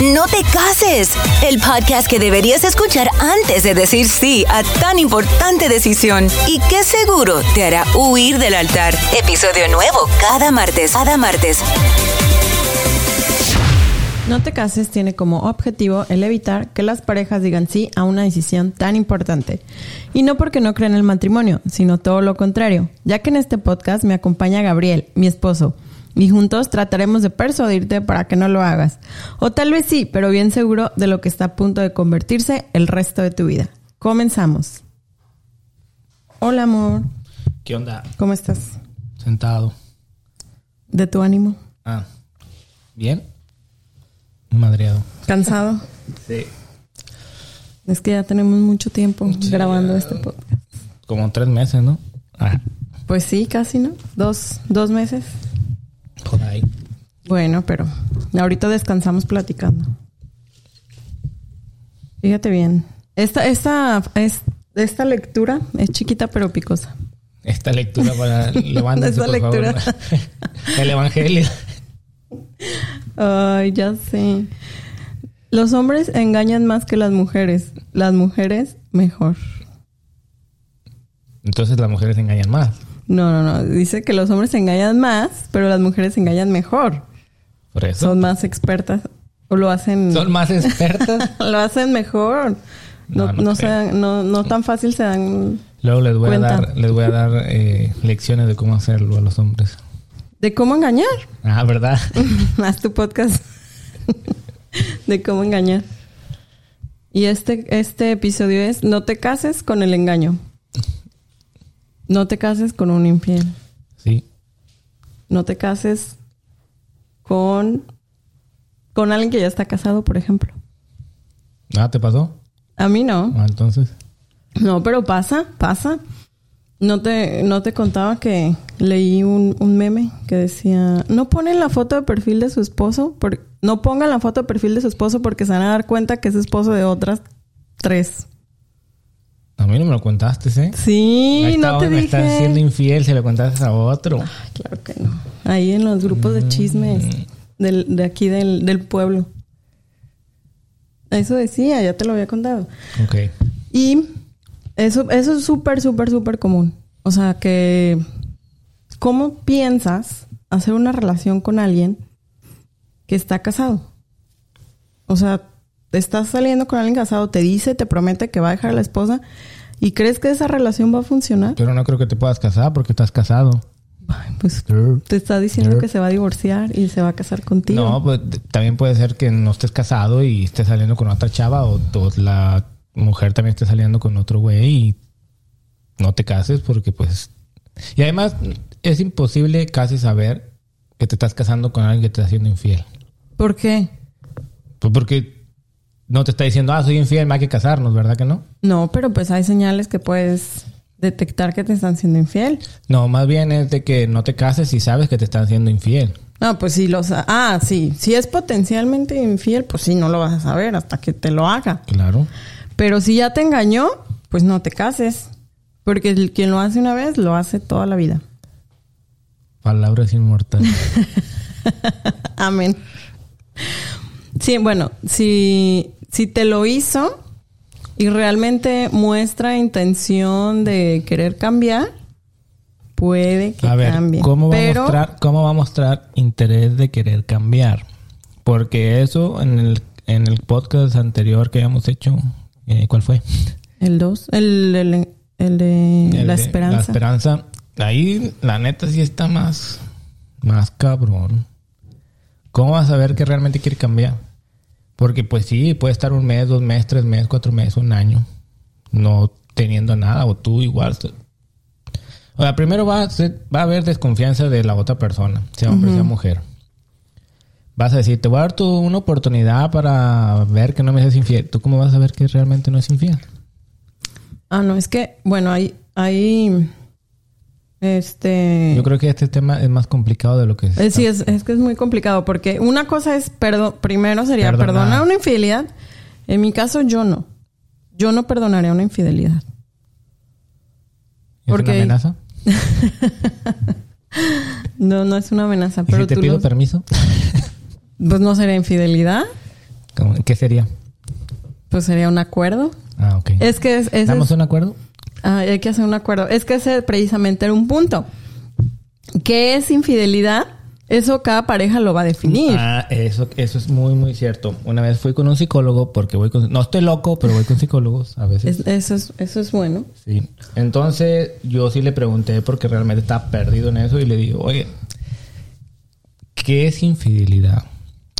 No te cases, el podcast que deberías escuchar antes de decir sí a tan importante decisión y que seguro te hará huir del altar. Episodio nuevo cada martes, cada martes. No te cases tiene como objetivo el evitar que las parejas digan sí a una decisión tan importante. Y no porque no crean el matrimonio, sino todo lo contrario, ya que en este podcast me acompaña Gabriel, mi esposo y juntos trataremos de persuadirte para que no lo hagas. O tal vez sí, pero bien seguro de lo que está a punto de convertirse el resto de tu vida. Comenzamos. Hola, amor. ¿Qué onda? ¿Cómo estás? Sentado. ¿De tu ánimo? Ah, ¿bien? Madreado. ¿Cansado? Sí. Es que ya tenemos mucho tiempo grabando este podcast. Como tres meses, ¿no? Ah, Pues sí, casi, ¿no? Dos, dos meses. Por ahí. Bueno, pero ahorita descansamos platicando. Fíjate bien. Esta, esta, es, esta lectura es chiquita pero picosa. Esta lectura para... Levántense, Esta por lectura. favor. El evangelio. Ay, ya sé. Los hombres engañan más que las mujeres. Las mujeres mejor. Entonces las mujeres engañan más. No, no, no. Dice que los hombres engañan más, pero las mujeres engañan mejor. Por eso. Son más expertas o lo hacen Son más expertas. lo hacen mejor. No, No, no, no se dan- no, no tan fácil se dan Luego les voy Cuenta. a dar, les voy a dar eh, lecciones de cómo hacerlo a los hombres. de cómo engañar. Ah, ¿verdad? Haz tu podcast de cómo engañar. Y este, este episodio es No te cases con el engaño. No te cases con un infiel. Sí. No te cases con, con alguien que ya está casado, por ejemplo. Ah, ¿te pasó? A mí no. Ah, entonces. No, pero pasa, pasa. No te, no te contaba que leí un, un meme que decía, no ponen la foto de perfil de su esposo, por- no pongan la foto de perfil de su esposo porque se van a dar cuenta que es esposo de otras tres. A mí no me lo contaste, ¿eh? Sí, Ahí no te me dije. estás siendo infiel si le contaste a otro. Ay, claro que no. Ahí en los grupos de chismes Mm. del, de aquí del, del pueblo. Eso decía, ya te lo había contado. Ok. Y eso, eso es súper, súper, súper común. O sea que, ¿cómo piensas hacer una relación con alguien que está casado? O sea, estás saliendo con alguien casado, te dice, te promete que va a dejar a la esposa y crees que esa relación va a funcionar. Pero no creo que te puedas casar porque estás casado. Ay, Pues te está diciendo que se va a divorciar y se va a casar contigo. No, pues también puede ser que no estés casado y estés saliendo con otra chava o, o la mujer también esté saliendo con otro güey y no te cases porque pues... Y además es imposible casi saber que te estás casando con alguien que te está haciendo infiel. ¿Por qué? Pues porque no te está diciendo, ah, soy infiel, me hay que casarnos, ¿verdad que no? No, pero pues hay señales que puedes detectar que te están siendo infiel. No, más bien es de que no te cases y sabes que te están haciendo infiel. No, pues sí, los... Ah, sí. Si es potencialmente infiel, pues sí, no lo vas a saber hasta que te lo haga. Claro. Pero si ya te engañó, pues no te cases. Porque el quien lo hace una vez, lo hace toda la vida. Palabras inmortales. Amén. Sí, bueno, si, si te lo hizo y realmente muestra intención de querer cambiar, puede que A ver, cambie. ¿cómo va, Pero a mostrar, ¿cómo va a mostrar interés de querer cambiar? Porque eso en el, en el podcast anterior que habíamos hecho, eh, ¿cuál fue? el 2, el, el, el de El la de esperanza. La esperanza. Ahí, la neta, sí está más, más cabrón. ¿Cómo vas a ver que realmente quiere cambiar? Porque pues sí, puede estar un mes, dos meses, tres meses, cuatro meses, un año, no teniendo nada, o tú igual. O sea, primero va a, ser- va a haber desconfianza de la otra persona, sea hombre, sea mujer. Vas a decir, te voy a dar tu, una oportunidad para ver que no me seas infiel. ¿Tú cómo vas a ver que realmente no es infiel? Ah, no, es que, bueno, hay, hay, este... Yo creo que este tema es más complicado de lo que es. Eh, sí, es, es que es muy complicado porque una cosa es, perdo primero sería Perdonar. una infidelidad. En mi caso, yo no. Yo no perdonaría una infidelidad. ¿Es porque- una amenaza? No, no es una amenaza, ¿Y pero si te tú pido permiso? pues no sería infidelidad. ¿Cómo- ¿Qué sería? Pues sería un acuerdo. Ah, ok. Es que es, ese ¿Damos es- un acuerdo? Ah, hay que hacer un acuerdo. Es que ese precisamente era un punto. ¿Qué es infidelidad? Eso cada pareja lo va a definir. Ah, eso, eso es muy, muy cierto. Una vez fui con un psicólogo porque voy con... No estoy loco, pero voy con psicólogos a veces. Es- eso, es, eso es bueno. Sí. Entonces yo sí le pregunté porque realmente estaba perdido en eso y le digo, oye, ¿qué es infidelidad?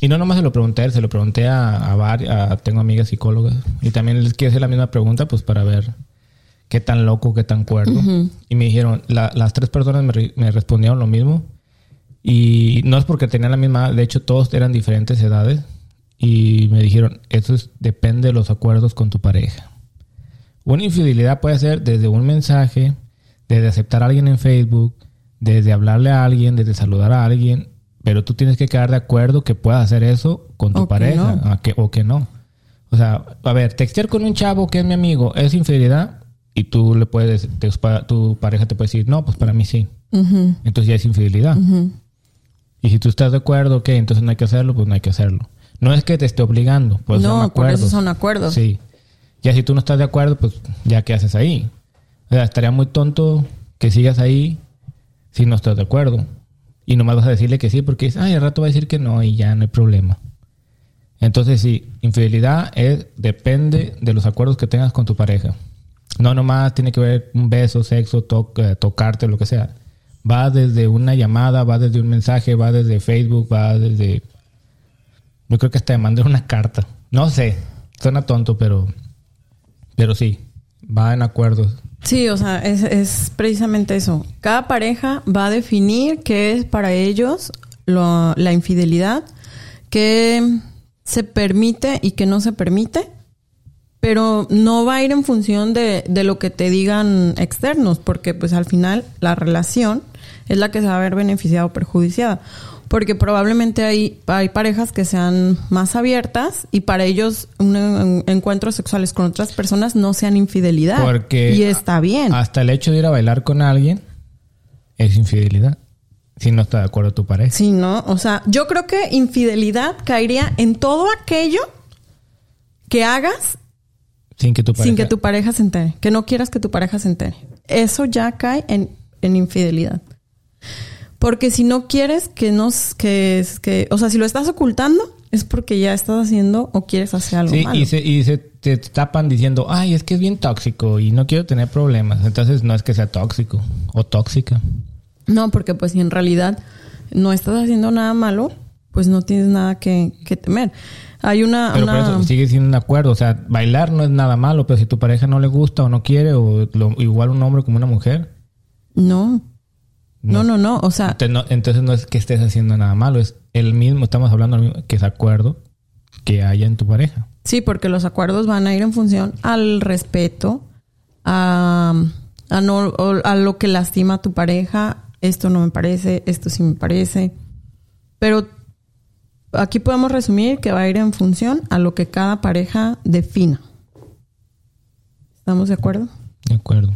Y no nomás se lo pregunté a él, se lo pregunté a, a varias, tengo amigas psicólogas y también les quiero hacer la misma pregunta pues para ver qué tan loco, qué tan cuerdo. Y me dijeron, la- las tres personas me, re- me respondieron lo mismo y no es porque tenían la misma, de hecho todos eran diferentes edades y me dijeron, eso es- depende de los acuerdos con tu pareja. Una infidelidad puede ser desde un mensaje, desde aceptar a alguien en Facebook, desde hablarle a alguien, desde saludar a alguien, pero tú tienes que quedar de acuerdo que puedas hacer eso con tu O que pareja no. a que- o que no. O sea, a ver, textear con un chavo que es mi amigo es infidelidad y tú le puedes, te- tu pareja te puede decir, no, pues para mí sí. Entonces ya es infidelidad. Y si tú estás de acuerdo, ok, entonces no hay que hacerlo, pues no hay que hacerlo. No es que te esté obligando, pues son no, por acuerdos. eso son acuerdos. Sí. Ya si tú no estás de acuerdo, pues ya qué haces ahí. O sea, estaría muy tonto que sigas ahí si no estás de acuerdo. Y nomás vas a decirle que sí porque dices, ay, al rato va a decir que no y ya no hay problema. Entonces sí, infidelidad es, depende de los acuerdos que tengas con tu pareja. No nomás tiene que ver un beso, sexo, to- eh, tocarte, lo que sea. Va desde una llamada, va desde un mensaje, va desde Facebook, va desde... Yo creo que hasta de mandar una carta. No sé, suena tonto, pero... Pero sí, va en acuerdos. Sí, o sea, es, es precisamente eso. Cada pareja va a definir qué es para ellos lo- la infidelidad, qué se permite y qué no se permite, pero no va a ir en función de, de lo que te digan externos, porque pues al final la relación es la que se va a ver beneficiada o perjudiciada. Porque probablemente hay, hay parejas que sean más abiertas y para ellos un, en- encuentros sexuales con otras personas no sean infidelidad. Porque y está bien. Hasta el hecho de ir a bailar con alguien es infidelidad. Si no está de acuerdo tu pareja. Sí, ¿no? O sea, yo creo que infidelidad caería en todo aquello que hagas Sin que tu pareja... sin que tu pareja se entere, que no quieras que tu pareja se entere. Eso ya cae en, en infidelidad. Porque si no quieres que nos, que, que, o sea, si lo estás ocultando, es porque ya estás haciendo o quieres hacer algo Sí, malo. y se, y se te tapan diciendo, ay, es que es bien tóxico y no quiero tener problemas. Entonces no es que sea tóxico o tóxica. No, porque pues si en realidad no estás haciendo nada malo, pues no tienes nada que, que temer. Hay una, Pero por una- eso sigue siendo un acuerdo. O sea, bailar no es nada malo, pero si tu pareja no le gusta o no quiere, o lo- igual un hombre como una mujer, no, no, no, no. O sea, entonces no, entonces no es que estés haciendo nada malo, es el mismo, estamos hablando del mismo, que es acuerdo que haya en tu pareja. Sí, porque los acuerdos van a ir en función al respeto, a, a, no, a lo que lastima a tu pareja. Esto no me parece, esto sí me parece. Pero aquí podemos resumir que va a ir en función a lo que cada pareja defina. ¿Estamos de acuerdo? De acuerdo.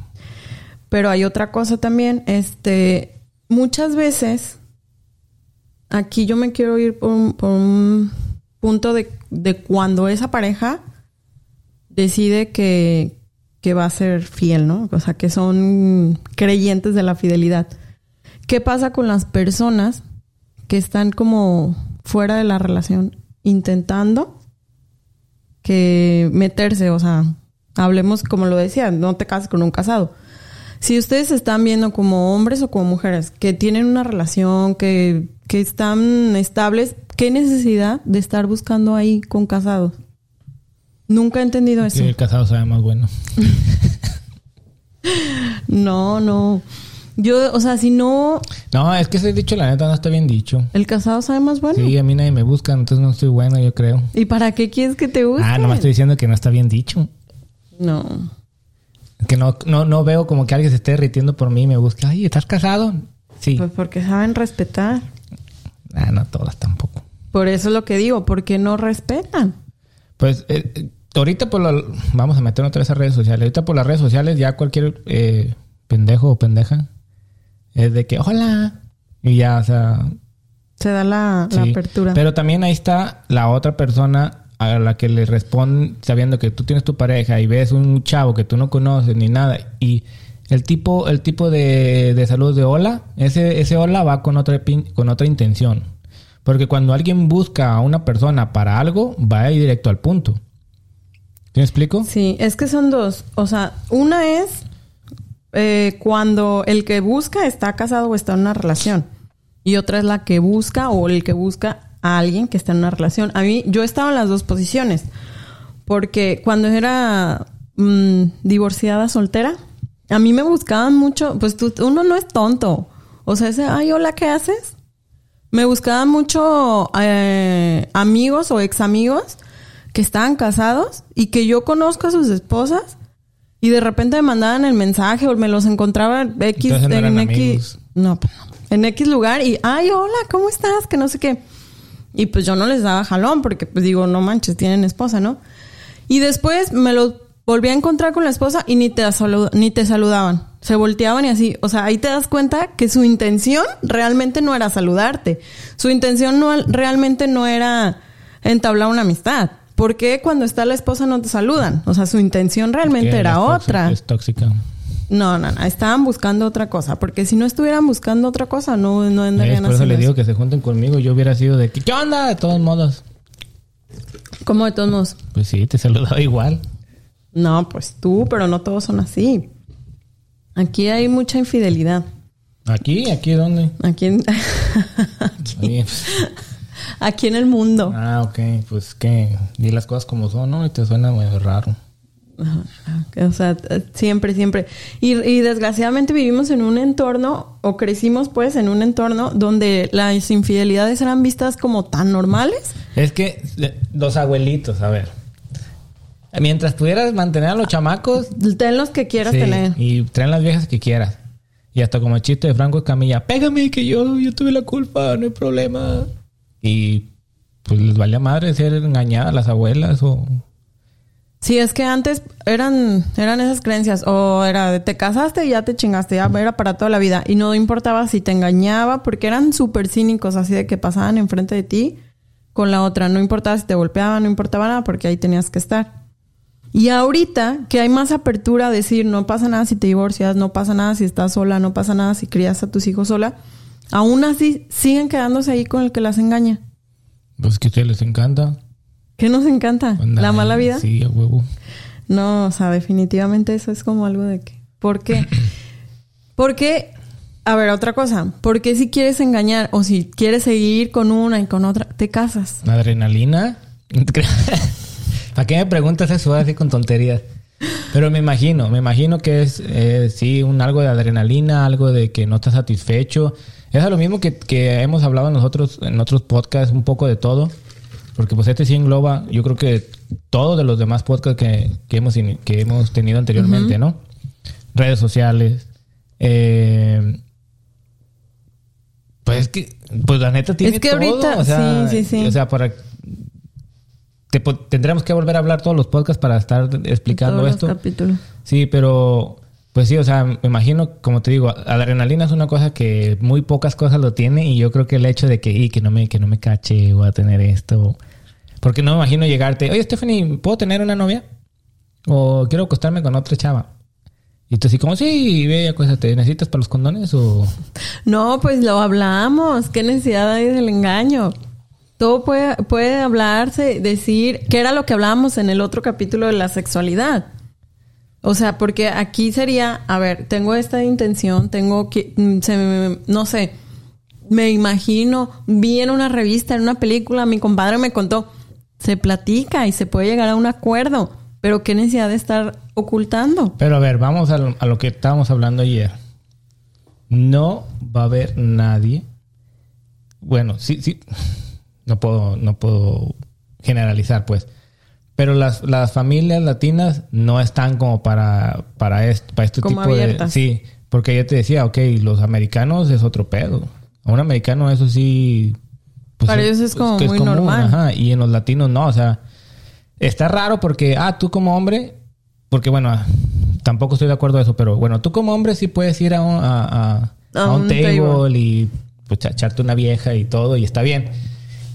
Pero hay otra cosa también, este, muchas veces, aquí yo me quiero ir por un, por un punto de, de cuando esa pareja decide que, que va a ser fiel, ¿no? O sea, que son creyentes de la fidelidad. ¿Qué pasa con las personas que están como fuera de la relación intentando que meterse, o sea, hablemos como lo decía, no te cases con un casado. Si ustedes están viendo como hombres o como mujeres que tienen una relación, que, que están estables, ¿qué necesidad de estar buscando ahí con casados? Nunca he entendido eso. Que el casado sabe más bueno. No, no. Yo, o sea, si no, No, es que ese dicho, la neta, no está bien dicho. el casado sabe más bueno. Sí, a mí nadie me busca, entonces no estoy bueno, yo creo. ¿Y para qué quieres que te guste? Ah, nomás estoy diciendo que no está bien dicho. No. Que no, no, no veo como que alguien se esté derritiendo por mí y me busque. Ay, ¿estás casado? Sí. Pues porque saben respetar. Ah, no todas tampoco. Por eso es lo que digo, porque no respetan. Pues eh, ahorita por la, vamos a meternos otra vez a redes sociales. Ahorita por las redes sociales ya cualquier eh, pendejo o pendeja es de que hola y ya, o sea, Se da la, la apertura. Pero también ahí está la otra persona a la que le responden sabiendo que tú tienes tu pareja y ves un chavo que tú no conoces ni nada y el tipo, el tipo de, de salud de hola, ese, ese hola va con otra, pin- con otra intención. Porque cuando alguien busca a una persona para algo, va ahí directo al punto. ¿Sí me explico? Sí, es que son dos. O sea, una es eh, cuando el que busca está casado o está en una relación. Y otra es la que busca o el que busca a alguien que está en una relación. A mí, yo estaba en las dos posiciones. Porque cuando era mm, divorciada soltera, a mí me buscaban mucho. Pues tú, uno no es tonto. O sea, ese, ay, hola, ¿qué haces? Me buscaban mucho eh, amigos o ex amigos que estaban casados y que yo conozco a sus esposas y de repente me mandaban el mensaje o me los encontraba en X Entonces no eran en X amigos. no, pues en X lugar y ay hola cómo estás que no sé qué y pues yo no les daba jalón porque pues digo no manches tienen esposa no y después me los volví a encontrar con la esposa y ni te ni te saludaban. Se volteaban y así. O sea ahí te das cuenta que su intención realmente no era saludarte. Su intención no realmente no era entablar una amistad ¿Por qué cuando está la esposa no te saludan? O sea, su intención realmente era otra. Es tóxica. No, no, no. Estaban buscando otra cosa. Porque si no estuvieran buscando otra cosa, no, no Es andarían por eso le digo eso. que se junten conmigo. Yo hubiera sido de ¿qué onda? De todos modos. ¿Cómo de todos modos? Pues sí, te saludaba igual. No, pues tú, pero no todos son así. Aquí hay mucha infidelidad. ¿Aquí? ¿Aquí dónde? Aquí en, aquí. Aquí en el mundo. Ah, ok. Pues que di las cosas como son, ¿no? Y te suena muy raro. O sea, siempre, siempre. Y, y desgraciadamente vivimos en un entorno, o crecimos pues en un entorno donde las infidelidades eran vistas como tan normales. Es que los abuelitos, a ver. Mientras pudieras mantener a los chamacos, Ten los que quieras sí, tener. y traen las viejas que quieras. Y hasta como el chiste de Franco Escamilla, pégame que yo, yo tuve la culpa, no hay problema. Y pues les valía madre ser engañada a las abuelas o... Sí, es que antes eran, eran esas creencias. O era de te casaste y ya te chingaste, ya era para toda la vida. Y no importaba si te engañaba, porque eran súper cínicos, así de que pasaban enfrente de ti con la otra. No importaba si te golpeaban, no importaba nada, porque ahí tenías que estar. Y ahorita que hay más apertura a decir, no pasa nada si te divorcias, no pasa nada si estás sola, no pasa nada si crías a tus hijos sola, aún así siguen quedándose ahí con el que las engaña. Pues que a ustedes les encanta. ¿Qué nos encanta? Andar ¿La mala vida? Sí, a huevo. No, o sea, definitivamente eso es como algo de que. ¿Por qué? Porque, a ver, otra cosa. ¿Por qué si quieres engañar o si quieres seguir con una y con otra, te casas? ¿Adrenalina? ¿Para qué me preguntas eso así con tonterías? Pero me imagino, me imagino que es, eh, sí, un algo de adrenalina, algo de que no estás satisfecho. Es lo mismo que, que hemos hablado nosotros en otros podcasts, un poco de todo. Porque pues este sí engloba, yo creo que todo de los demás podcasts que, que hemos, que hemos tenido anteriormente, ¿no? Redes sociales. eh, pues es que, pues la neta tiene Es que todo. ahorita- o sea, sí, sí, sí. O sea, para... te tendremos que volver a hablar todos los podcasts para estar explicando Todos los esto. capítulos. Sí, pero pues sí, o sea, me imagino, como te digo, adrenalina es una cosa que muy pocas cosas lo tiene y yo creo que el hecho de que, y que no me que no me cache voy a tener esto, porque no me imagino llegarte, oye Stephanie, ¿puedo tener una novia? O quiero acostarme con otra chava. Y tú así como, sí, ve, acuéstate, ¿necesitas para los condones o...? No, pues lo hablamos. ¿Qué necesidad hay del engaño? Todo puede, puede hablarse, decir, que era lo que hablábamos en el otro capítulo de la sexualidad. O sea, porque aquí sería, a ver, tengo esta intención, tengo que, mm, se me- no sé, me imagino, vi en una revista, en una película, mi compadre me contó, se platica y se puede llegar a un acuerdo, pero qué necesidad de estar ocultando. Pero a ver, vamos a lo, a lo que estábamos hablando ayer. No va a haber nadie. Bueno, sí, sí. No puedo, no puedo generalizar, pues. Pero las, las familias latinas no están como para, para, este, para este Como tipo de. Sí, porque yo te decía, ok, los americanos es otro pedo. A un americano, eso sí. pues, Para ellos es como muy normal. Ajá, y en los latinos no, o sea. Está raro porque, ah, tú como hombre, porque bueno, ah, tampoco estoy de acuerdo a eso, pero bueno, tú como hombre sí puedes ir a un, a, a- A a un un table, table. y pues, echarte una vieja y todo, y está bien.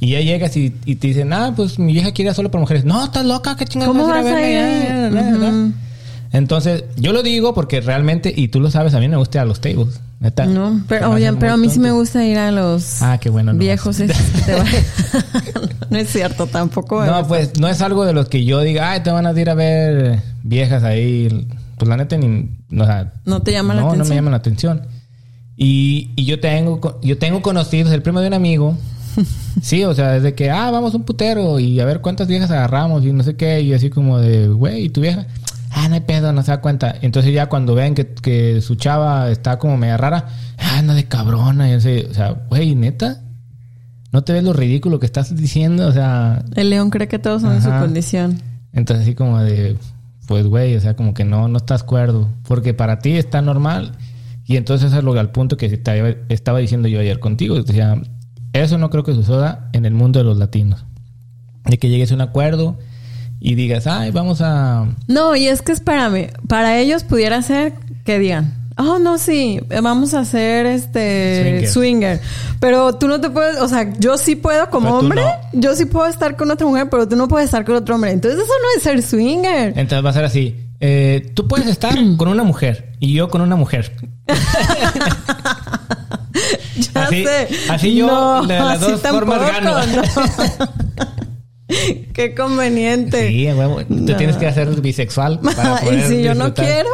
Y ya llegas y, y te dicen, ah, pues mi vieja quiere ir solo por mujeres. No, estás loca, qué chingada ¿Cómo vas a ir a verla? ir? Ya, ya, ya, ya. Ujú. Entonces, yo lo digo porque realmente, y tú lo sabes, a mí me gusta a los tables. Neta. No, pero, oye, pero a mí sí me gusta ir a los Ah, qué bueno. no. viejos. esos que te van- no es cierto, tampoco. No, pues no es algo de los que yo diga, ay, te van a ir a ver viejas ahí. Pues la neta, ni, o sea, ¿No te llama la no, no atención? me llaman la atención. Y, y yo tengo yo tengo conocidos, el primo de un amigo. sí, o sea, desde que, ah, vamos a un putero y a ver cuántas viejas agarramos y no sé qué. Y así como de, güey, ¿y tu vieja? Ah, no hay pedo, no se da cuenta. Entonces ya cuando ven que, que su chava está como media rara, ah, anda de cabrona. Y así, o sea, güey, neta, ¿no te ves lo ridículo que estás diciendo? O sea, El león cree que todos son de su condición. entonces así como de, pues güey, o sea, como que no, no estás cuerdo. Porque para ti está normal. Y entonces es lo al punto que te estaba diciendo yo ayer contigo. O sea, eso no creo que suceda en el mundo de los latinos. De que llegues a un acuerdo y digas, ay, vamos a... No, y es que espérame, para ellos pudiera ser que digan, oh no, sí, vamos a hacer este Swinger. swinger. Pero tú no te puedes, o sea, yo sí puedo como hombre, no. yo sí puedo estar con otra mujer, pero tú no puedes estar con otro hombre. Entonces eso no es ser swinger. Entonces va a ser así. eh, tú puedes estar con una mujer y yo con una mujer. Ya Así- sé. así yo, de las así dos formas gano. no. Qué conveniente. Sí, huevo. Tú No. tienes que hacer bisexual para Y poder si yo no quiero.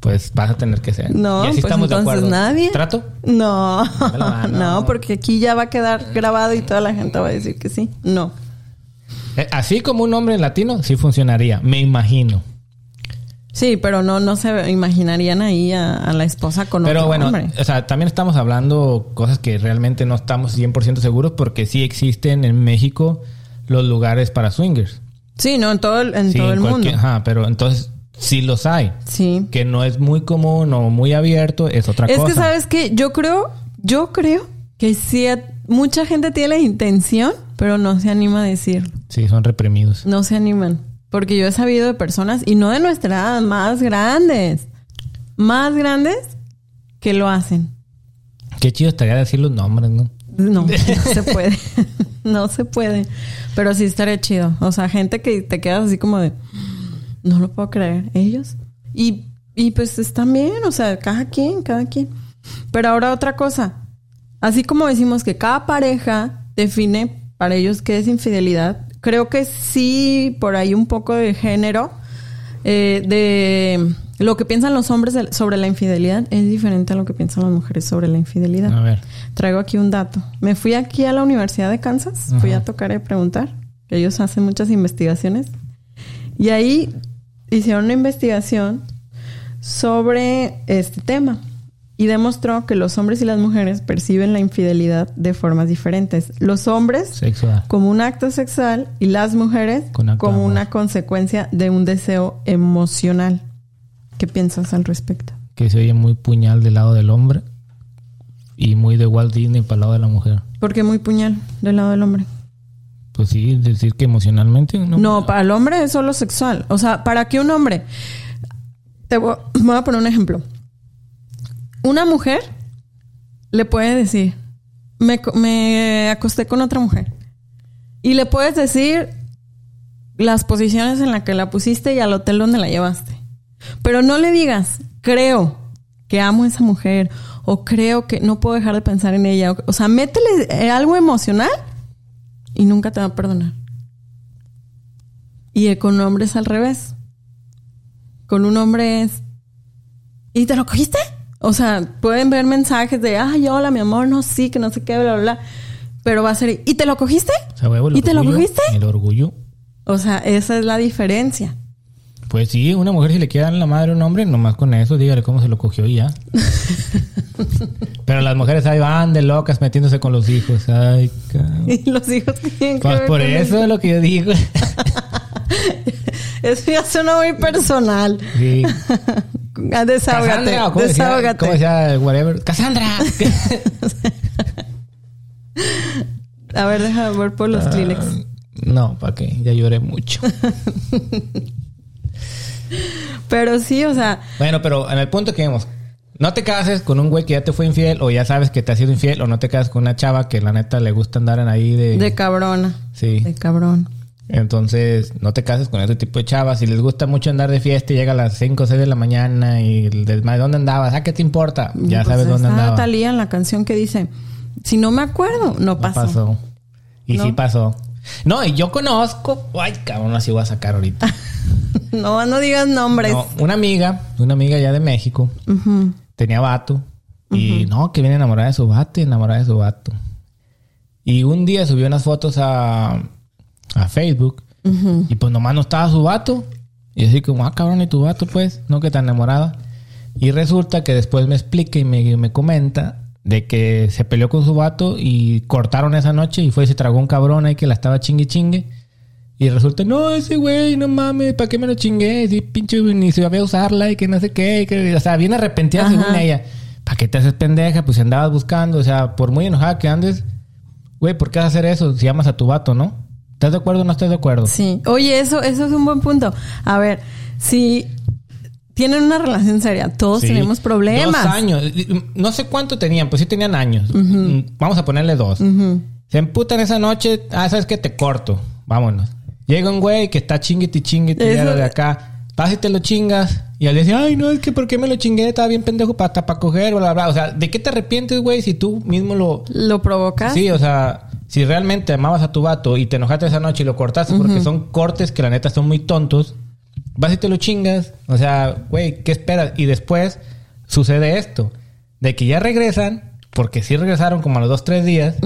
Pues vas a tener que ser. No, y así pues estamos de entonces acuerdo. nadie. ¿Trato? No, no. no, porque aquí ya va a quedar grabado y toda la gente va a decir que sí. No. Eh, Así como un hombre latino, sí funcionaría. Me imagino. Sí, pero no, no se imaginarían ahí a, a la esposa con Pero otro bueno, hombre. o sea, también estamos hablando cosas que realmente no estamos 100% seguros porque sí existen en México los lugares para swingers. Sí, no, en todo el, en Sí, todo el mundo. Ajá, pero entonces sí los hay. Sí. Que no es muy común o muy abierto, es otra Es cosa. que, ¿sabes qué? Yo creo, yo creo que sí, mucha gente tiene la intención, pero no se anima a decirlo. Sí, son reprimidos. No se animan. Porque yo he sabido de personas, y no de nuestra edad, más grandes, más grandes, que lo hacen. Qué chido estaría decir los nombres, ¿no? No, no se puede. no se puede. Pero sí estaría chido. O sea, gente que te quedas así como de, no lo puedo creer. Ellos. Y, y pues están bien, o sea, cada quien, cada quien. Pero ahora otra cosa. Así como decimos que cada pareja define para ellos qué es infidelidad, creo que sí, por ahí un poco de género, eh, de lo que piensan los hombres sobre la infidelidad es diferente a lo que piensan las mujeres sobre la infidelidad. A ver. Traigo aquí un dato. Me fui aquí a la Universidad de Kansas, fui a tocar y preguntar, ellos hacen muchas investigaciones. Y ahí hicieron una investigación sobre este tema y demostró que los hombres y las mujeres perciben la infidelidad de formas diferentes. Los hombres Sexual. como un acto sexual y las mujeres como una consecuencia de un deseo emocional. ¿Qué piensas al respecto? Que se oye muy puñal del lado del hombre y muy de Walt Disney para el lado de la mujer. Porque muy puñal del lado del hombre. Pues sí, decir que emocionalmente no. No, para el hombre es solo sexual. O sea, para que un hombre. Te voy, voy a poner un ejemplo. Una mujer le puede decir: me, me acosté con otra mujer. Y le puedes decir las posiciones en las que la pusiste y al hotel donde la llevaste. Pero no le digas: creo que amo a esa mujer. O creo que no puedo dejar de pensar en ella. O, sea, métele eh, algo emocional y nunca te va a perdonar. Y eh, con un hombre es al revés. Con un hombre es. ¿Y te lo cogiste? O sea, pueden ver mensajes de, ay, hola, mi amor, no, sí, que no sé qué, bla, bla, bla. Pero va a ser, ¿y te lo cogiste? O sea, huevo, ¿Y te lo cogiste? El orgullo. O sea, esa es la diferencia. Pues sí, una mujer si le queda en la madre a un hombre, nomás con eso, dígale cómo se lo cogió y ya. Pero las mujeres ahí van de locas metiéndose con los hijos. Ay, cabrón. Y los hijos que tienen que Pues ver por eso es lo que yo digo. Eso ya suena muy personal. Sí. Ah, Desahógate. Cassandra, ¿o ¿cómo decía, desahógate. ¿cómo decía whatever? Cassandra. A ver, deja ver por los Kleenex. Ah, no, ¿para qué? Ya lloré mucho. Pero sí, o sea, Bueno, pero en el punto que vemos, No te cases con un güey que ya te fue infiel o ya sabes que te ha sido infiel o no te cases con una chava que la neta le gusta andar en ahí de... De cabrona. Sí. De cabrón. Entonces, no te cases con ese tipo de chavas. Si les gusta mucho andar de fiesta y llega a las 5 o 6 de la mañana y desmadre, ¿dónde andabas? ¿A qué te importa? Ya Pues sabes dónde está andaba. Talía en la canción que dice, si no me acuerdo, no No pasó. pasó. Y ¿No? sí pasó. No, y yo conozco... Ay, cabrón, así voy a sacar ahorita. no, no digas nombres. No, una amiga, una amiga ya de México, tenía vato. Y no, que viene enamorada de su vato y enamorada de su vato. Y un día subió unas fotos a, a Facebook. Y pues nomás no estaba su vato. Y así como, ah, cabrón, ¿y tu vato pues? No, que tan enamorada. Y resulta que después me explica y me, me comenta de que se peleó con su vato y cortaron esa noche y fue y se tragó un cabrón ahí que la estaba chingue chingue. Y resulta, no, ese güey, no mames, ¿para qué me lo chingué? Si pinche ni se iba a usarla y que no sé qué. y que- o sea, bien arrepentida Ajá. según ella. ¿Para qué te haces pendeja? Pues si andabas buscando, o sea, por muy enojada que andes, güey, ¿por qué vas a hacer eso si amas a tu vato, no? ¿Estás de acuerdo o no estás de acuerdo? Sí. Oye, eso, eso es un buen punto. A ver, si tienen una relación seria, todos Sí. tenemos problemas. Dos años. No sé cuánto tenían, pues sí tenían años. Mm, Vamos a ponerle dos. Se emputan esa noche. Ah, sabes que te corto. Vámonos. Llega un güey que está chinguete y chinguete Eso- de acá. Vas y te lo chingas. Y al dice, ay, no, es que ¿por qué me lo chingué? Estaba bien pendejo para, para coger, bla, bla, bla. O sea, ¿de qué te arrepientes, güey, si tú mismo lo... ¿Lo provocas? Sí, o sea, si realmente amabas a tu vato y te enojaste esa noche y lo cortaste porque son cortes que la neta son muy tontos, vas y te lo chingas. O sea, güey, ¿qué esperas? Y después sucede esto, de que ya regresan, porque sí regresaron como a los dos, tres días,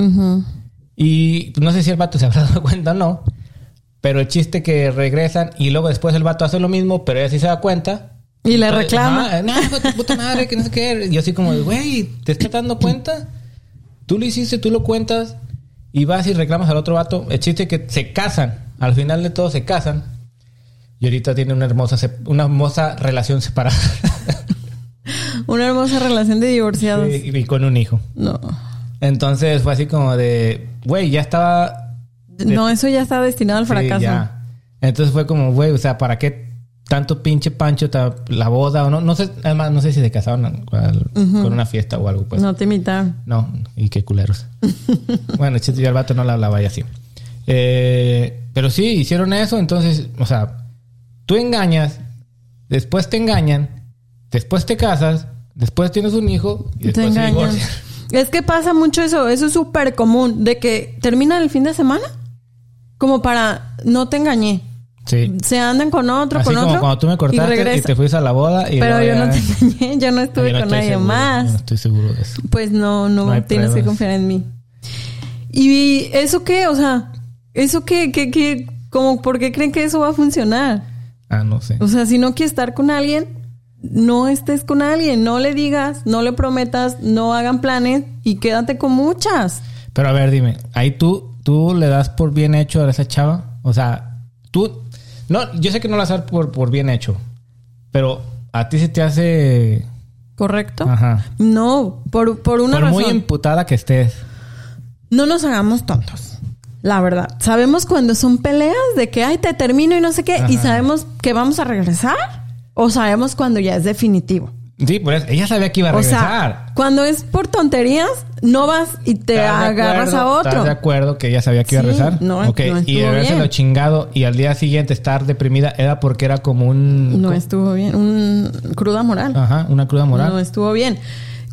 y no sé si el vato se habrá dado cuenta o no, pero el chiste que regresan y luego después el vato hace lo mismo, pero ella sí se da cuenta. Y le Entonces, reclama. "Ah, No, tu puta madre, que no sé qué. Y yo así como, güey, ¿te estás dando cuenta? Tú lo hiciste, tú lo cuentas y vas y reclamas al otro vato. El chiste es que se casan. Al final de todo se casan. Y ahorita tiene una hermosa, una hermosa relación separada. Una hermosa relación de divorciados. y, y con un hijo. No. Entonces fue así como de, güey, ya estaba... de- No, eso ya está destinado al Sí, fracaso. ya. Entonces fue como, güey, o sea, ¿para qué tanto pinche pancho la boda o no? No sé, además no sé si se casaron al- con una fiesta o algo, pues. No te imitaron. No, y qué culeros. bueno, el chiste, yo al vato no la hablaba y así. Eh, pero sí, hicieron eso, entonces, o sea, tú engañas, después te engañan, después te casas, después tienes un hijo y Te después se engañan. divorcian. Es que pasa mucho eso, eso es súper común, de que terminan el fin de semana como para no te engañé. Sí. Se andan con otro, Así con como otro. cuando tú me cortaste y, regresa. te fuiste a la boda y Pero yo no te engañé, yo no estuve yo no con nadie seguro, más. yo no estoy seguro de eso. Pues no, no, tienes que confiar en mí. ¿Y eso qué? O sea, ¿eso qué? ¿Qué, qué? Como, ¿Por qué creen que eso va a funcionar? Ah, no sé. O sea, si no quieres estar con alguien, no estés con alguien. No le digas, no le prometas, no hagan planes y quédate con muchas. Pero a ver, dime, ahí tú, tú le das por bien hecho a esa chava. O sea, tú, no, yo sé que no la das por, por bien hecho, pero a ti se te hace, ¿Correcto? ajá, No, por, por una por muy razón. imputada que estés. No nos hagamos tontos. La verdad. Sabemos cuando son peleas de que, ay, te termino y no sé qué. Y sabemos que vamos a regresar. O sabemos cuando ya es definitivo. Sí, por eso, ella sabía que iba a O regresar. sea, cuando es por tonterías, no vas y te ¿Estás de agarras acuerdo? a otro. ¿Estás de acuerdo que ella sabía que iba a Sí, regresar? no, Ok, no y haberse lo chingado y al día siguiente estar deprimida era porque era como un... No estuvo bien. Un cruda moral. Ajá, una cruda moral. No estuvo bien.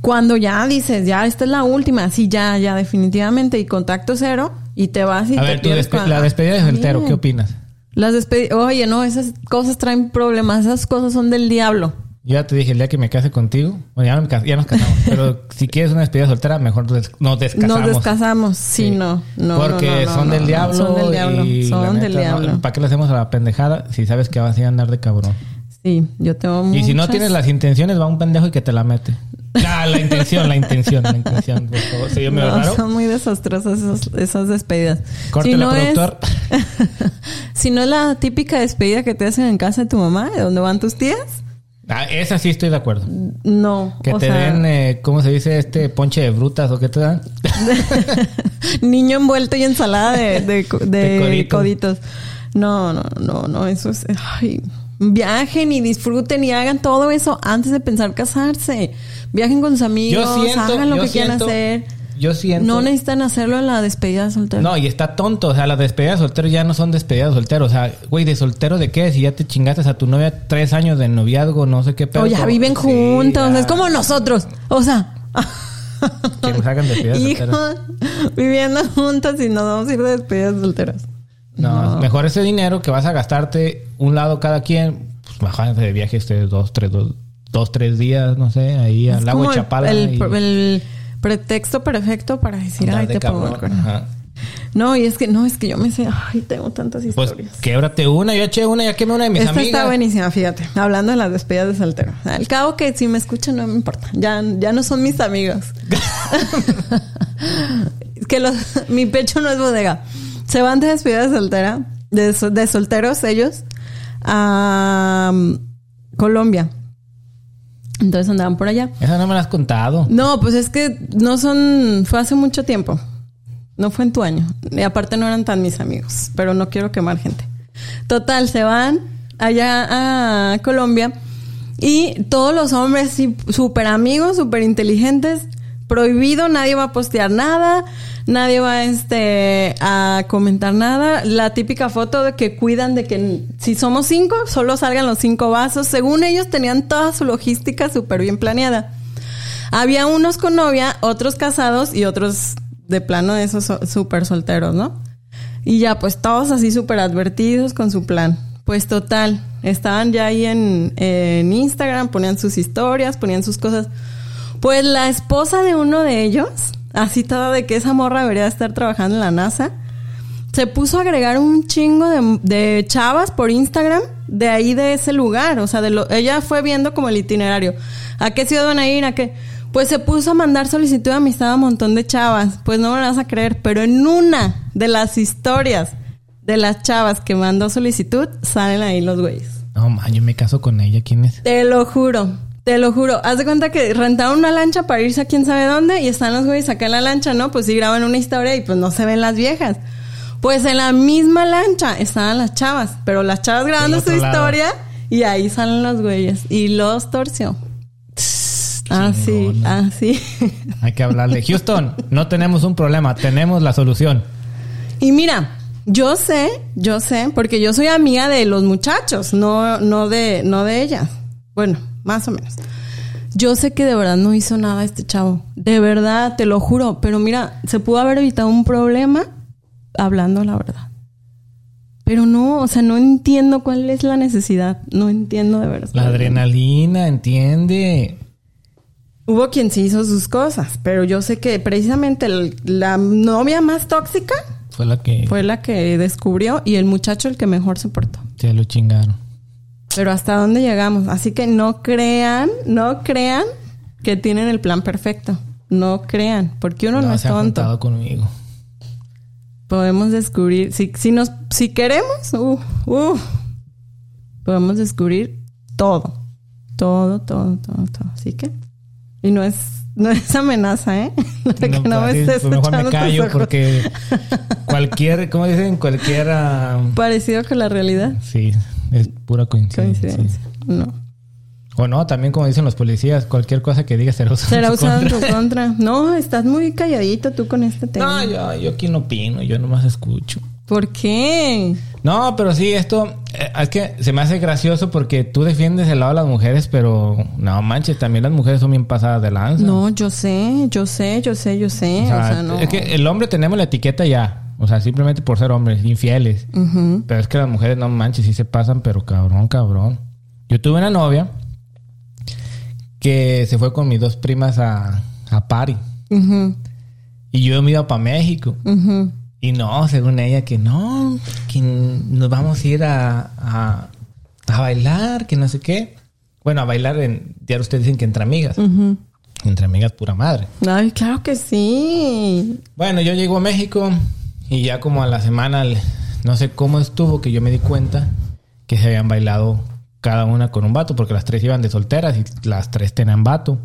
Cuando ya dices, ya esta es la última, sí, ya, ya, definitivamente, y contacto cero, y te vas y a te ver, pierdes despe- la despedida de soltero. ¿qué opinas? Las despedidas, oye, no, esas cosas traen problemas, esas cosas son del diablo. Yo ya te dije, el día que me case contigo, bueno, ya, no me ya nos casamos, pero si quieres una despedida soltera, mejor des- nos descasamos. Nos descasamos, sí, Sí. no, no. Porque no, no, son no, del no, diablo. Son del diablo, y son del neta, no, diablo. ¿Para qué le hacemos a la pendejada si sabes que vas a andar de cabrón? Sí, yo tengo Y si no muchas- tienes las intenciones, va un pendejo y que te la mete. Ah, la intención, la intención, la intención. Por favor. ¿Se yo me No, raro? son muy desastrosas esas, esas despedidas. Córtela, no es- productor. si no es la típica despedida que te hacen en casa de tu mamá, de donde van tus tías, Ah, esa sí estoy de acuerdo. no. Que o te sea, den, eh, ¿cómo se dice? Este ponche de frutas o qué te dan. niño envuelto y ensalada de, de, de De codito. coditos. No, no, no, no, eso es... Ay, Viajen y disfruten y hagan todo eso antes de pensar casarse. Viajen con sus amigos, siento- hagan lo que quieran hacer. Yo siento. No necesitan hacerlo en la despedida de soltero. No, y está tonto. O sea, las despedidas de soltero ya no son despedidas de soltero. O sea, güey, ¿de soltero de qué? Si ya te chingaste a tu novia tres años de noviazgo, no sé qué pedo. o ya viven Sí, juntos. ya. Es como nosotros. O sea. Que nos hagan despedidas de soltero. Hijos, viviendo juntos y nos vamos a ir de despedidas de solteros. No, mejor ese dinero que vas a gastarte un lado cada quien, pues bajarse de viaje ustedes dos, tres, dos, dos, tres días, no sé, ahí Es al lago de Chapala. el, y el pretexto perfecto para decir, andar ay, de te pongo el cabrón. cuerno. Ajá. No, y es que no, es que yo me sé, ay, tengo tantas Pues historias. québrate una, yo eché una, ya quemé una de mis Esta amigas. está buenísima, fíjate. Hablando de las despedidas de soltero. Al cabo que si me escuchan no me importa. Ya, ya no son mis amigos. Que los, mi pecho no es bodega. Se van de despedida de soltera, de, de solteros ellos, a um, Colombia. Entonces andaban por allá. Esa no me la has contado. No, pues es que no son, fue hace mucho tiempo. No fue en tu año. Y aparte no eran tan mis amigos, pero no quiero quemar gente. Total, se van allá a Colombia y todos los hombres súper amigos, súper inteligentes, prohibido, nadie va a postear nada, nadie va este, a comentar nada. La típica foto de que cuidan de que si somos cinco, solo salgan los cinco vasos. Según ellos tenían toda su logística súper bien planeada. Había unos con novia, otros casados y otros de plano de esos so- súper solteros, ¿no? Y ya, pues todos así súper advertidos con su plan. Pues total, estaban ya ahí en Instagram, ponían sus historias, ponían sus cosas. Pues la esposa de uno de ellos, así toda de que esa morra debería estar trabajando en la NASA, se puso a agregar un chingo de, de chavas por Instagram de ahí de ese lugar. O sea, de lo, ella fue viendo como el itinerario. ¿A qué ciudad van a ir? ¿A qué? Pues se puso a mandar solicitud de amistad a un montón de chavas. Pues no me lo vas a creer, pero en una de las historias de las chavas que mandó solicitud, salen ahí los güeyes. No, man, yo me caso con ella. ¿Quién es? Te lo juro, te lo juro. Haz de cuenta que rentaron una lancha para irse a quién sabe dónde y están los güeyes acá en la lancha, ¿no? Pues sí graban una historia y pues no se ven las viejas. Pues en la misma lancha estaban las chavas, pero las chavas grabando su lado. historia y ahí salen los güeyes y los torció. Así, Chingona. así. Hay que hablarle. Houston, no tenemos un problema, tenemos la solución. Y mira, yo sé, yo sé, porque yo soy amiga de los muchachos, no, no de, no de ellas. Bueno, más o menos. Yo sé que de verdad no hizo nada este chavo. De verdad, te lo juro. Pero mira, se pudo haber evitado un problema hablando la verdad. Pero no, o sea, no entiendo cuál es la necesidad. No entiendo de verdad. La adrenalina, entiende. Hubo quien sí hizo sus cosas, pero yo sé que precisamente el- la novia más tóxica Fue la que fue la que descubrió y el muchacho el que mejor se portó. se lo chingaron. Pero hasta dónde llegamos. Así que no crean, no crean que tienen el plan perfecto. No crean, porque uno no, es se ha tonto. conmigo. Podemos descubrir, si, si nos, si queremos, uh, uh, podemos descubrir todo. Todo, todo, todo, todo. Así que, y no es, no es amenaza, ¿eh? Que No, no me así, estés pues mejor me callo porque cualquier, ¿cómo dicen? Cualquier... Parecido con la realidad. sí, es pura coincidencia. Coincidencia. No. O no, también como dicen los policías, cualquier cosa que digas será usada Será en usado en tu contra. contra. No, estás muy calladito tú con este tema. No, yo, yo aquí no opino, yo nomás escucho. ¿Por qué? No, pero sí, esto eh, es que se me hace gracioso porque tú defiendes el lado de las mujeres, pero no manches, también las mujeres son bien pasadas de lanza. No, yo sé, yo sé, yo sé, yo sé. O sea, no. es que el hombre tenemos la etiqueta ya, o sea, simplemente por ser hombres, infieles. Pero es que las mujeres no manches, sí se pasan, pero cabrón, cabrón. Yo tuve una novia que se fue con mis dos primas a, a París. Y yo me iba para México. Y no, según ella, que no, que nos vamos a ir a, a, a bailar, que no sé qué. Bueno, a bailar, en, ya ustedes dicen que entre amigas. Entre amigas, pura madre. Ay, claro que sí. Bueno, yo llego a México y ya como a la semana, no sé cómo estuvo, que yo me di cuenta que se habían bailado cada una con un vato, porque las tres iban de solteras y las tres tenían vato.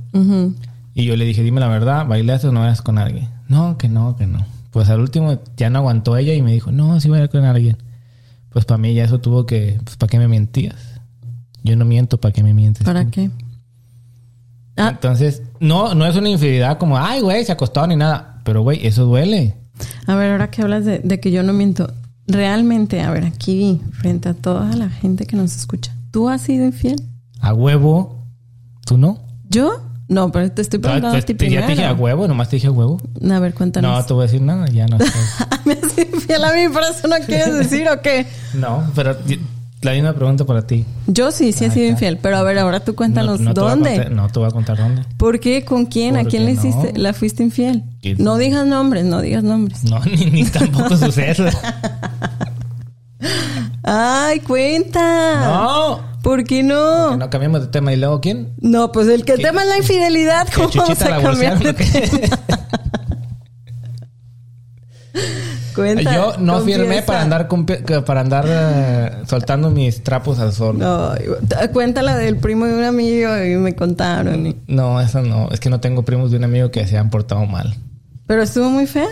Y yo le dije, dime la verdad, ¿bailaste o no eras con alguien? No, que no, que no. Pues al último ya no aguantó ella y me dijo, no, sí voy a ir con alguien. Pues para mí ya eso tuvo que, pues para qué me mentías. Yo no miento, ¿para qué me mientes? ¿Para tú? qué? Ah, Entonces, no, no es una infidelidad como, ay, güey, se acostó ni nada. Pero, güey, eso duele. A ver, ahora que hablas de, de que yo no miento, realmente, a ver, aquí, frente a toda la gente que nos escucha, ¿tú has sido infiel? A huevo. ¿Tú no? ¿Yo? No, pero te estoy preguntando a ti te- ya te dije a primero. huevo, nomás te dije a huevo. A ver, cuéntanos. No, te voy a decir nada, ya no. estás. ¿Me has sido infiel a mí? ¿Por eso no quieres decir o qué? no, pero la misma pregunta para ti. Yo sí, sí he sido infiel. Pero a ver, ahora tú cuéntanos, No- no te voy a ¿dónde? contar- no te voy a contar dónde. ¿Por qué? ¿Con quién? ¿A quién le no. hiciste? ¿La fuiste infiel? ¿Quién No digas nombres, no digas nombres. No, ni, ni tampoco sucede. ¡Ay, cuenta! No. ¿Por qué no? no cambiamos de tema. ¿Y luego quién? No, pues el que ¿Qué? tema es la infidelidad. ¿Que ¿Cómo vamos a cambiar de tema? Cuenta. Yo no firmé para andar para andar eh, soltando mis trapos al sol. No. Cuéntala del primo de un amigo y me contaron. y- eso no. Es que no tengo primos de un amigo que se han portado mal. Pero estuvo muy fea.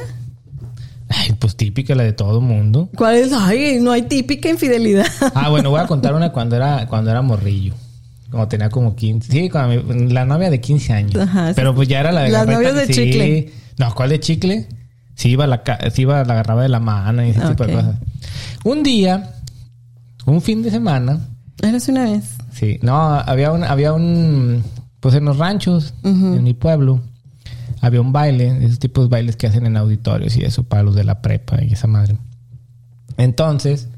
Ay, pues típica la de todo mundo. ¿Cuál es? Ay, no hay típica infidelidad. Ah, bueno, voy a contar una cuando era cuando era morrillo. Como tenía como 15. Sí, cuando mi- la novia de 15 años. Ajá, Pero pues ya era la de Las novias de sí. chicle. No, ¿cuál de chicle? Sí iba, la, sí iba, la agarraba de la mano y ese tipo de cosas. Un día, un fin de semana, Eres una vez. Sí, no, había un, había un, pues en los ranchos, en mi pueblo, había un baile, esos tipos de bailes que hacen en auditorios y eso, para los de la prepa y esa madre. Entonces,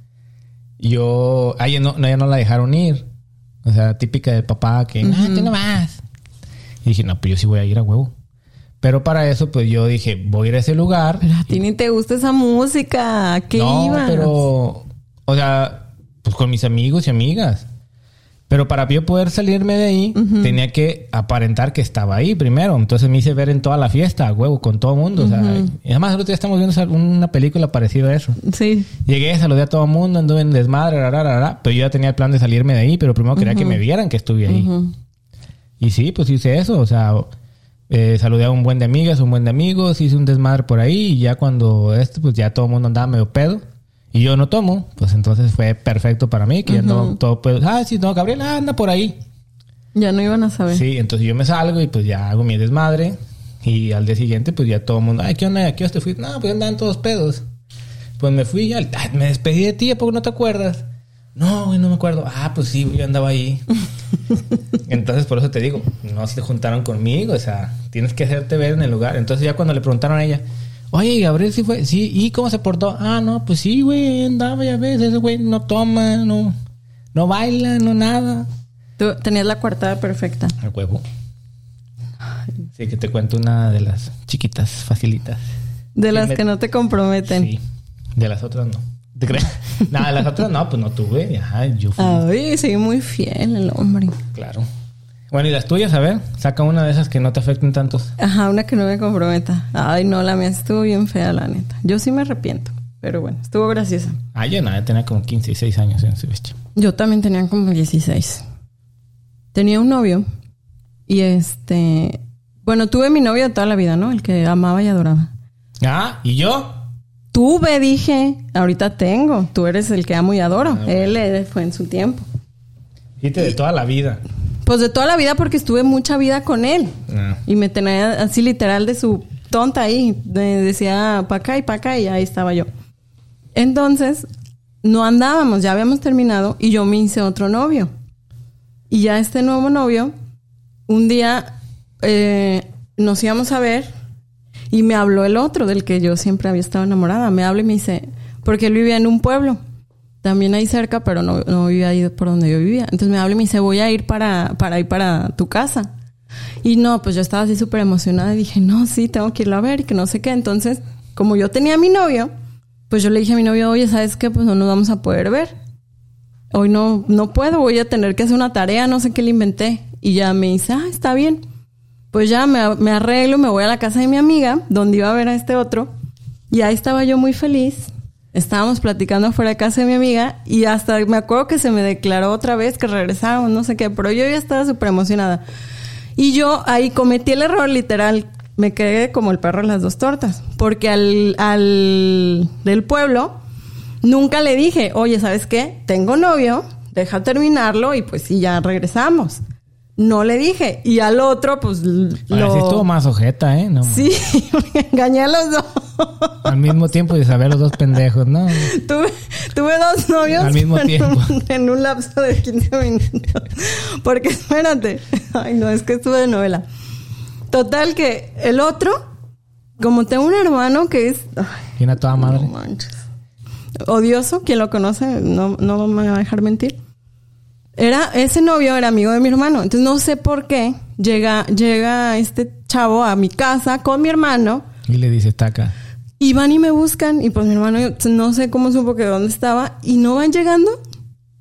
yo, a ella no, no, ella no la dejaron ir. O sea, típica del papá que, ah, tú no vas. Y dije, no, pues yo sí voy a ir a huevo. Pero para eso, pues yo dije, voy a ir a ese lugar. Pero a ti ni te gusta esa música. ¿A ¿Qué no, ibas? pero, o sea, pues con mis amigos y amigas. Pero para yo poder salirme de ahí, tenía que aparentar que estaba ahí primero. Entonces me hice ver en toda la fiesta, a huevo, con todo el mundo. O sea, y además nosotros ya estamos viendo una película parecida a eso. Sí. Llegué, saludé a todo el mundo, anduve en desmadre, ra, ra, ra, pero yo ya tenía el plan de salirme de ahí, pero primero quería que me vieran que estuve ahí. Y sí, pues hice eso, o sea, eh, saludé a un buen de amigas, un buen de amigos, hice un desmadre por ahí y ya cuando esto, pues ya todo el mundo andaba medio pedo y yo no tomo, pues entonces fue perfecto para mí, que ya andaba todo pedo. Ah, sí, no, Gabriel anda por ahí. Ya no iban a saber. Sí, entonces yo me salgo y pues ya hago mi desmadre y al día siguiente pues ya todo el mundo, ay, ¿qué onda? ¿A qué hora te fuiste? No, pues andaban todos pedos. Pues me fui, ah, me despedí de ti, ¿a poco no te acuerdas? No, güey, no me acuerdo. Ah, pues sí, yo andaba ahí. Entonces, por eso te digo, no se juntaron conmigo, o sea, tienes que hacerte ver en el lugar. Entonces, ya cuando le preguntaron a ella, oye, Gabriel, sí fue, sí, ¿y cómo se portó? Ah, no, pues sí, güey, andaba, ya ves, ese güey no toma, no, no baila, no nada. Tú tenías la coartada perfecta. Al huevo. Sí, que te cuento una de las chiquitas, facilitas. De las me- que no te comprometen. Sí, de las otras no. ¿Te crees? Nada, las otras no, pues no tuve. Ajá, yo fui. Ay, sí, muy fiel el hombre. Claro. Bueno, y las tuyas, a ver, saca una de esas que no te afecten tantos. Ajá, una que no me comprometa. Ay, no, la mía estuvo bien fea, la neta. Yo sí me arrepiento. Pero bueno, estuvo graciosa. Ah, yo nada, tenía como 15 y 6 años en ese bicho. Yo también tenía como 16. Tenía un novio. Y este. Bueno, tuve mi novio de toda la vida, ¿no? El que amaba y adoraba. Ah, ¿y yo? Tuve, dije. Ahorita tengo. Tú eres el que amo y adoro. Él eh, fue en su tiempo. Fíjate de toda la vida. Pues de toda la vida porque estuve mucha vida con él. Ah. Y me tenía así literal de su tonta ahí. Me decía pa' acá y pa' acá y ahí estaba yo. Entonces, no andábamos, ya habíamos terminado y yo me hice otro novio. Y ya este nuevo novio, un día eh, nos íbamos a ver y me habló el otro del que yo siempre había estado enamorada. Me habla y me dice, porque él vivía en un pueblo, también ahí cerca, pero no, no vivía ahí por donde yo vivía. Entonces me habla y me dice, voy a ir para, para ir para tu casa. Y no, pues yo estaba así súper emocionada y dije, no, sí, tengo que irlo a ver y que no sé qué. Entonces, como yo tenía a mi novio, pues yo le dije a mi novio, oye, ¿sabes qué? Pues no nos vamos a poder ver. Hoy no, no puedo, voy a tener que hacer una tarea, no sé qué le inventé. Y ya me dice, ah, está bien. Pues ya me, me arreglo, me voy a la casa de mi amiga, donde iba a ver a este otro. Y ahí estaba yo muy feliz. Estábamos platicando afuera de casa de mi amiga y hasta me acuerdo que se me declaró otra vez que regresábamos, no sé qué, pero yo ya estaba súper emocionada. Y yo ahí cometí el error literal. Me quedé como el perro en las dos tortas. Porque al, al del pueblo nunca le dije, oye, ¿sabes qué? Tengo novio, deja terminarlo y pues sí, ya regresamos. No le dije. Y al otro, pues Ahora lo... sí estuvo más ojeta, ¿eh? No, Sí, me engañé a los dos. Al mismo tiempo de saber los dos pendejos, ¿no? tuve, tuve dos novios Al mismo en, tiempo. Un, en un lapso de 15 minutos. Porque espérate. Ay, no, es que estuve de novela. Total que el otro, como tengo un hermano que es... Tiene a toda madre. no manches. Odioso, quien lo conoce no, no me va a dejar mentir. Era, ese novio era amigo de mi hermano. Entonces no sé por qué llega, llega este chavo a mi casa con mi hermano. Y le dice, está acá. Y van y me buscan. Y pues mi hermano, yo no sé cómo supo que dónde estaba. Y no van llegando.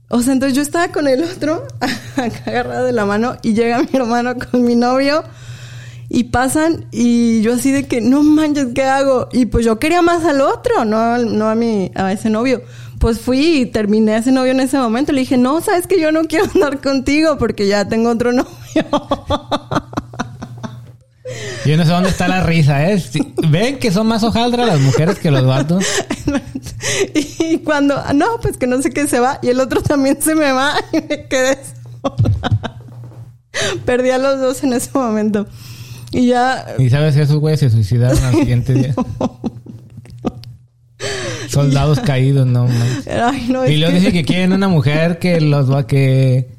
O sea, entonces yo estaba con el otro, agarrado de la mano. Y llega mi hermano con mi novio. Y pasan. Y yo así de que, no manches, ¿qué hago? Y pues yo quería más al otro, no, no a, mi, a ese novio. Pues fui y terminé a ese novio en ese momento. Le dije, no, sabes que yo no quiero andar contigo porque ya tengo otro novio. Yo no sé dónde está la risa, ¿eh? ¿Ven que son más hojaldras las mujeres que los vatos? y cuando, no, pues que no sé qué se va. Y el otro también se me va y me quedé sola. Perdí a los dos en ese momento. Y ya, Y sabes, esos güeyes se suicidaron al siguiente día. Soldados caídos, no manches. ay, no, Y luego que dice que quieren una mujer que los va que...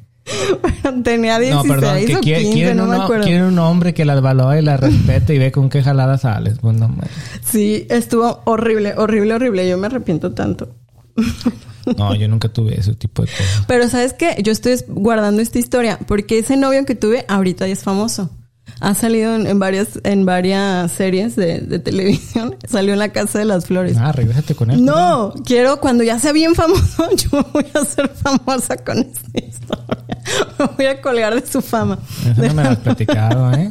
tenía 16 No, perdón, que o quiere- 15, quieren, no uno- quieren un hombre que las valore y las respete y ve con qué jalada sales. Pues no manches. Sí, estuvo horrible, horrible, horrible. Yo me arrepiento tanto. No, yo nunca tuve ese tipo de cosas. Pero ¿sabes qué? Yo estoy guardando esta historia porque ese novio que tuve ahorita ya es famoso. Ha salido en, en varias en varias series de, de televisión. Salió en La Casa de las Flores. Ah, regrésate con él. No, quiero cuando ya sea bien famoso, yo voy a ser famosa con esta historia. Me voy a colgar de su fama. Eso no me lo has platicado, ¿eh?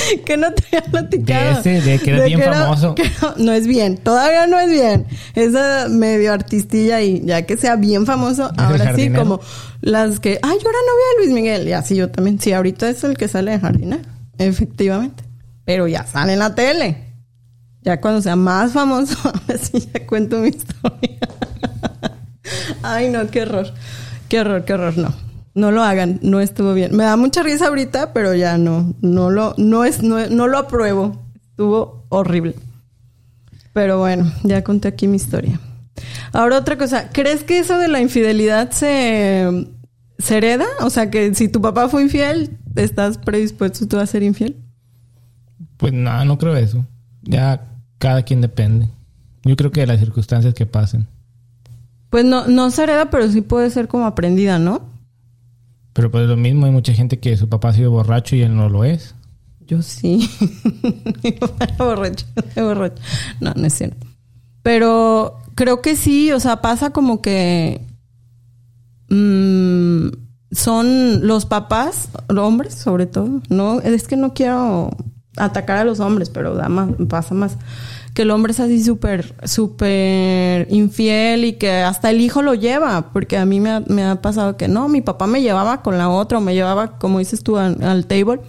que no te había platicado. De ese, de que eres bien era- famoso. que no, no es bien, todavía no es bien. Esa medio artistilla y ya que sea bien famoso, ahora sí como las que, ay, yo era novia de Luis Miguel. Y así yo también. Sí, ahorita es el que sale de jardinero. Efectivamente. Pero ya sale en la tele. Ya cuando sea más famoso, ahora sí ya cuento mi historia. Ay, no, qué horror. Qué horror, qué horror, no. No lo hagan, no estuvo bien. Me da mucha risa ahorita, pero ya no, no lo, no es, no, no lo apruebo. Estuvo horrible. Pero bueno, ya conté aquí mi historia. Ahora otra cosa, ¿crees que eso de la infidelidad se, se hereda? O sea, que si tu papá fue infiel, ¿estás predispuesto tú a ser infiel? Pues no, no creo eso. Ya cada quien depende. Yo creo que de las circunstancias que pasen. Pues no, no se hereda, pero sí puede ser como aprendida, ¿no? Pero pues lo mismo, hay mucha gente que su papá ha sido borracho y él no lo es. Yo sí. Era borracho, era borracho. No, no es cierto. Pero creo que sí, o sea, pasa como que mm, son los papás, los hombres sobre todo. No, es que no quiero atacar a los hombres, pero da más, pasa más. Que el hombre es así súper, súper infiel y que hasta el hijo lo lleva. Porque a mí me ha, pasado que no, mi papá me llevaba con la otra o me llevaba, como dices tú, al, table.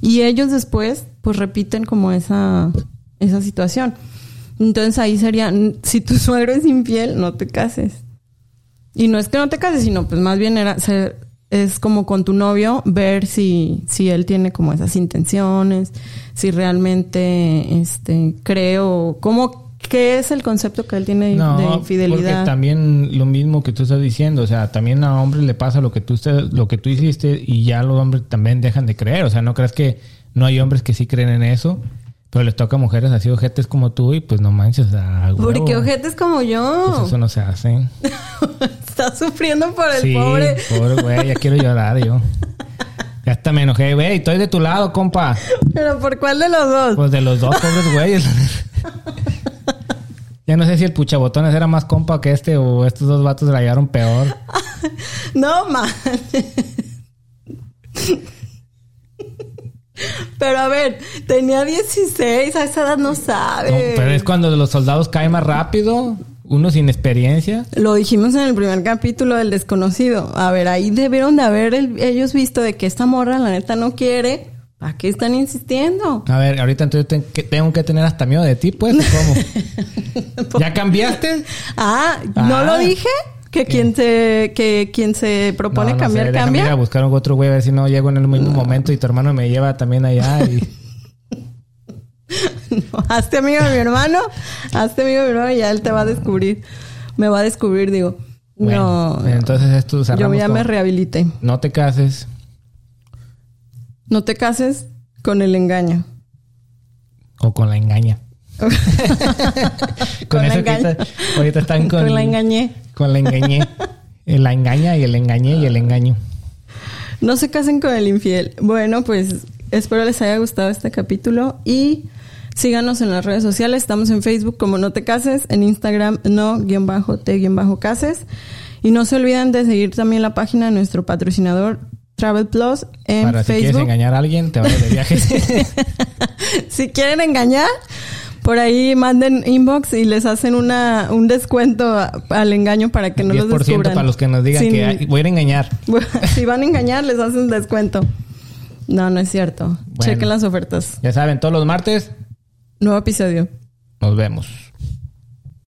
Y ellos después, pues repiten como esa, esa situación. Entonces ahí sería, si tu suegro es infiel, no te cases. Y no es que no te cases, sino pues más bien era ser, es como con tu novio ver si, si él tiene como esas intenciones, si realmente este cree o cómo qué es el concepto que él tiene de, No, de porque infidelidad. también lo mismo que tú estás diciendo, o sea, también a hombres le pasa lo que tú usted- lo que tú hiciste y ya los hombres también dejan de creer, o sea, no creas que no hay hombres que sí creen en eso, pero les toca a mujeres así ojetes como tú y pues no manches, sea, Porque ojetes como pues yo. eso no se hace. Está sufriendo por el sí, pobre. pobre güey, ya quiero llorar yo. Ya hasta me enojé, güey, estoy de tu lado, compa. Pero ¿por cuál de los dos? Pues de los dos pobres güeyes. ya no sé si el puchabotones era más compa que este o estos dos vatos la llevaron peor. No, man. Pero a ver, tenía 16, a esa edad no sabe. No, pero es cuando los soldados caen más rápido, uno sin experiencia. Lo dijimos en el primer capítulo del desconocido. A ver, ahí debieron de haber el- ellos visto de que esta morra la neta no quiere. ¿Para qué están insistiendo? A ver, ahorita entonces tengo que tener hasta miedo de ti, pues, ¿o ¿cómo? ¿Ya cambiaste? Ah, ¿no Ah. lo dije? Que quien se, que quien se propone No, no cambiar, sé, cambia. ir a buscar otro güey a ver si no llego en el mismo momento y tu hermano me lleva también allá y... hazte amigo de mi hermano, hazte amigo de mi hermano y ya él te va a descubrir. Me va a descubrir, digo. Bueno, no, entonces esto yo ya con- me rehabilité. No te cases No te cases con el engaño. o con la engaña. con Con la eso engaña. ahorita, ahorita están con... Con la engañé. Con la engañé. Eh, La engaña y el engañé y el engaño. No se casen con el infiel. Bueno, pues espero les haya gustado este capítulo y síganos en las redes sociales. Estamos en Facebook como No Te Cases, en Instagram no guion bajo te guion bajo cases. Y no se olviden de seguir también la página de nuestro patrocinador Travel Plus en Para si quieres engañar a alguien, te vayas de viaje. si quieren engañar, por ahí manden inbox y les hacen una un descuento al engaño para que no los 10% descubran. para los que nos digan Sin- que "Ay, voy a engañar. si van a engañar, les hacen descuento. No, no es cierto. Bueno. Chequen las ofertas. Ya saben, todos los martes Nuevo episodio. nos vemos.